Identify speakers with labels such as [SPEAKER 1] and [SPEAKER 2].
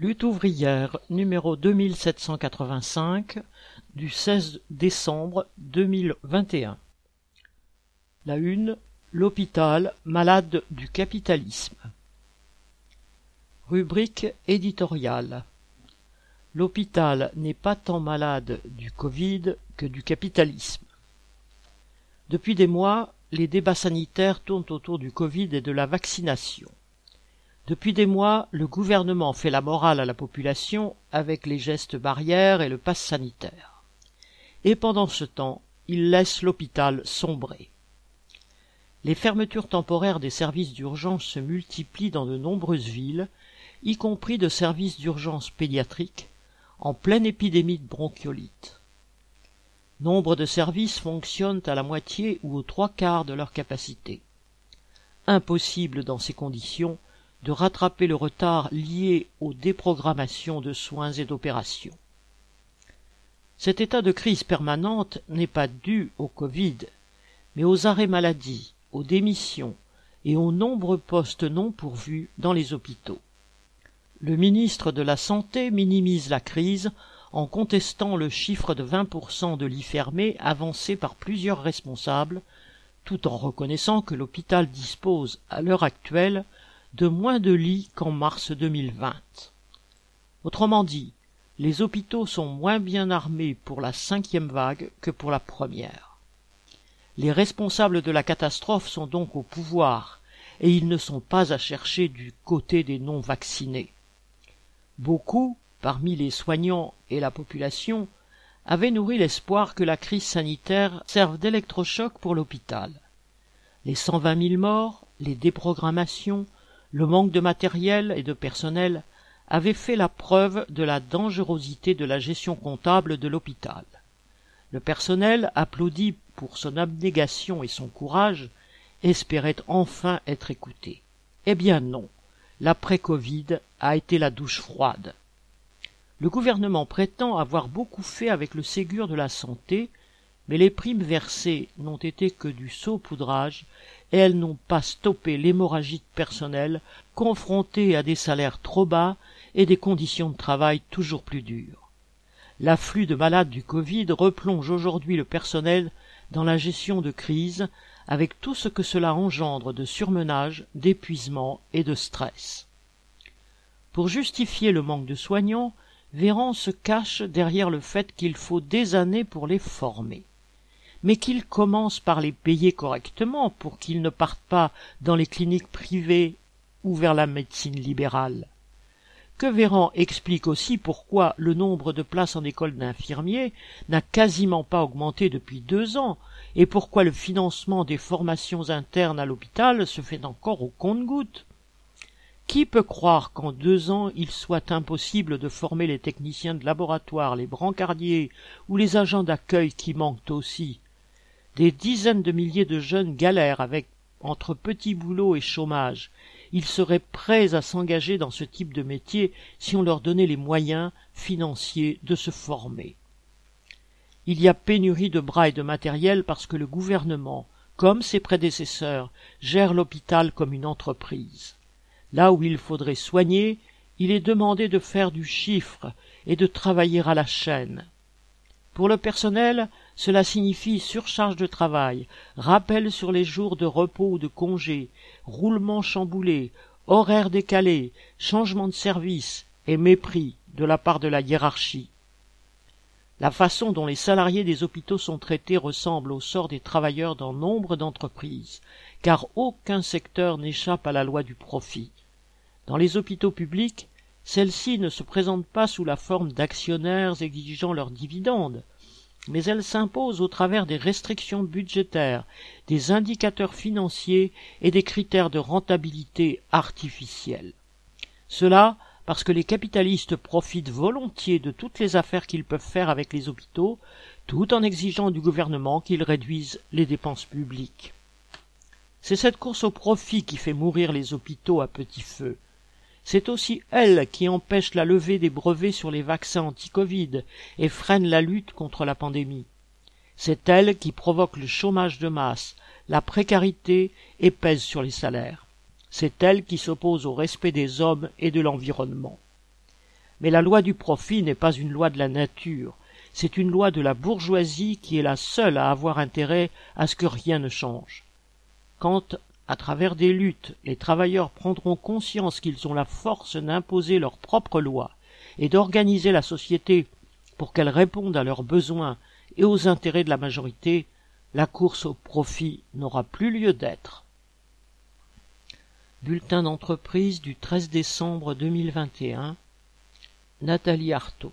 [SPEAKER 1] Lutte ouvrière numéro 2785 du 16 décembre 2021. La une L'hôpital malade du capitalisme. Rubrique éditoriale. L'hôpital n'est pas tant malade du Covid que du capitalisme. Depuis des mois, les débats sanitaires tournent autour du Covid et de la vaccination. Depuis des mois, le gouvernement fait la morale à la population avec les gestes barrières et le pass sanitaire. Et pendant ce temps, il laisse l'hôpital sombrer. Les fermetures temporaires des services d'urgence se multiplient dans de nombreuses villes, y compris de services d'urgence pédiatriques, en pleine épidémie de bronchiolite. Nombre de services fonctionnent à la moitié ou aux trois quarts de leur capacité. Impossible dans ces conditions de rattraper le retard lié aux déprogrammations de soins et d'opérations. Cet état de crise permanente n'est pas dû au Covid, mais aux arrêts maladie, aux démissions et aux nombreux postes non pourvus dans les hôpitaux. Le ministre de la Santé minimise la crise en contestant le chiffre de 20% de lits fermés avancé par plusieurs responsables, tout en reconnaissant que l'hôpital dispose, à l'heure actuelle, de moins de lits qu'en mars 2020. Autrement dit, les hôpitaux sont moins bien armés pour la cinquième vague que pour la première. Les responsables de la catastrophe sont donc au pouvoir, et ils ne sont pas à chercher du côté des non-vaccinés. Beaucoup, parmi les soignants et la population, avaient nourri l'espoir que la crise sanitaire serve d'électrochoc pour l'hôpital. Les cent vingt mille morts, les déprogrammations, le manque de matériel et de personnel avait fait la preuve de la dangerosité de la gestion comptable de l'hôpital. Le personnel, applaudi pour son abnégation et son courage, espérait enfin être écouté. Eh bien non, l'après-Covid a été la douche froide. Le gouvernement prétend avoir beaucoup fait avec le Ségur de la santé, mais les primes versées n'ont été que du saupoudrage et elles n'ont pas stoppé l'hémorragie personnelle confrontée à des salaires trop bas et des conditions de travail toujours plus dures. L'afflux de malades du Covid replonge aujourd'hui le personnel dans la gestion de crise avec tout ce que cela engendre de surmenage, d'épuisement et de stress. Pour justifier le manque de soignants, Véran se cache derrière le fait qu'il faut des années pour les former mais qu'il commence par les payer correctement pour qu'ils ne partent pas dans les cliniques privées ou vers la médecine libérale. Que Véran explique aussi pourquoi le nombre de places en école d'infirmiers n'a quasiment pas augmenté depuis deux ans et pourquoi le financement des formations internes à l'hôpital se fait encore au compte-gouttes. Qui peut croire qu'en deux ans il soit impossible de former les techniciens de laboratoire, les brancardiers ou les agents d'accueil qui manquent aussi? Des dizaines de milliers de jeunes galèrent avec entre petits boulots et chômage. Ils seraient prêts à s'engager dans ce type de métier si on leur donnait les moyens financiers de se former. Il y a pénurie de bras et de matériel parce que le gouvernement, comme ses prédécesseurs, gère l'hôpital comme une entreprise. Là où il faudrait soigner, il est demandé de faire du chiffre et de travailler à la chaîne. Pour le personnel, cela signifie surcharge de travail, rappel sur les jours de repos ou de congé, roulement chamboulé, horaires décalés, changement de service et mépris de la part de la hiérarchie. La façon dont les salariés des hôpitaux sont traités ressemble au sort des travailleurs dans nombre d'entreprises, car aucun secteur n'échappe à la loi du profit. Dans les hôpitaux publics, celle-ci ne se présente pas sous la forme d'actionnaires exigeant leurs dividendes, mais elle s'impose au travers des restrictions budgétaires, des indicateurs financiers et des critères de rentabilité artificiels. Cela parce que les capitalistes profitent volontiers de toutes les affaires qu'ils peuvent faire avec les hôpitaux, tout en exigeant du gouvernement qu'il réduise les dépenses publiques. C'est cette course au profit qui fait mourir les hôpitaux à petit feu, c'est aussi elle qui empêche la levée des brevets sur les vaccins anti-Covid et freine la lutte contre la pandémie. C'est elle qui provoque le chômage de masse, la précarité et pèse sur les salaires. C'est elle qui s'oppose au respect des hommes et de l'environnement. Mais la loi du profit n'est pas une loi de la nature, c'est une loi de la bourgeoisie qui est la seule à avoir intérêt à ce que rien ne change. Quand, à travers des luttes, les travailleurs prendront conscience qu'ils ont la force d'imposer leurs propres lois et d'organiser la société pour qu'elle réponde à leurs besoins et aux intérêts de la majorité, la course au profit n'aura plus lieu d'être. Bulletin d'entreprise du 13 décembre 2021 Nathalie Artaud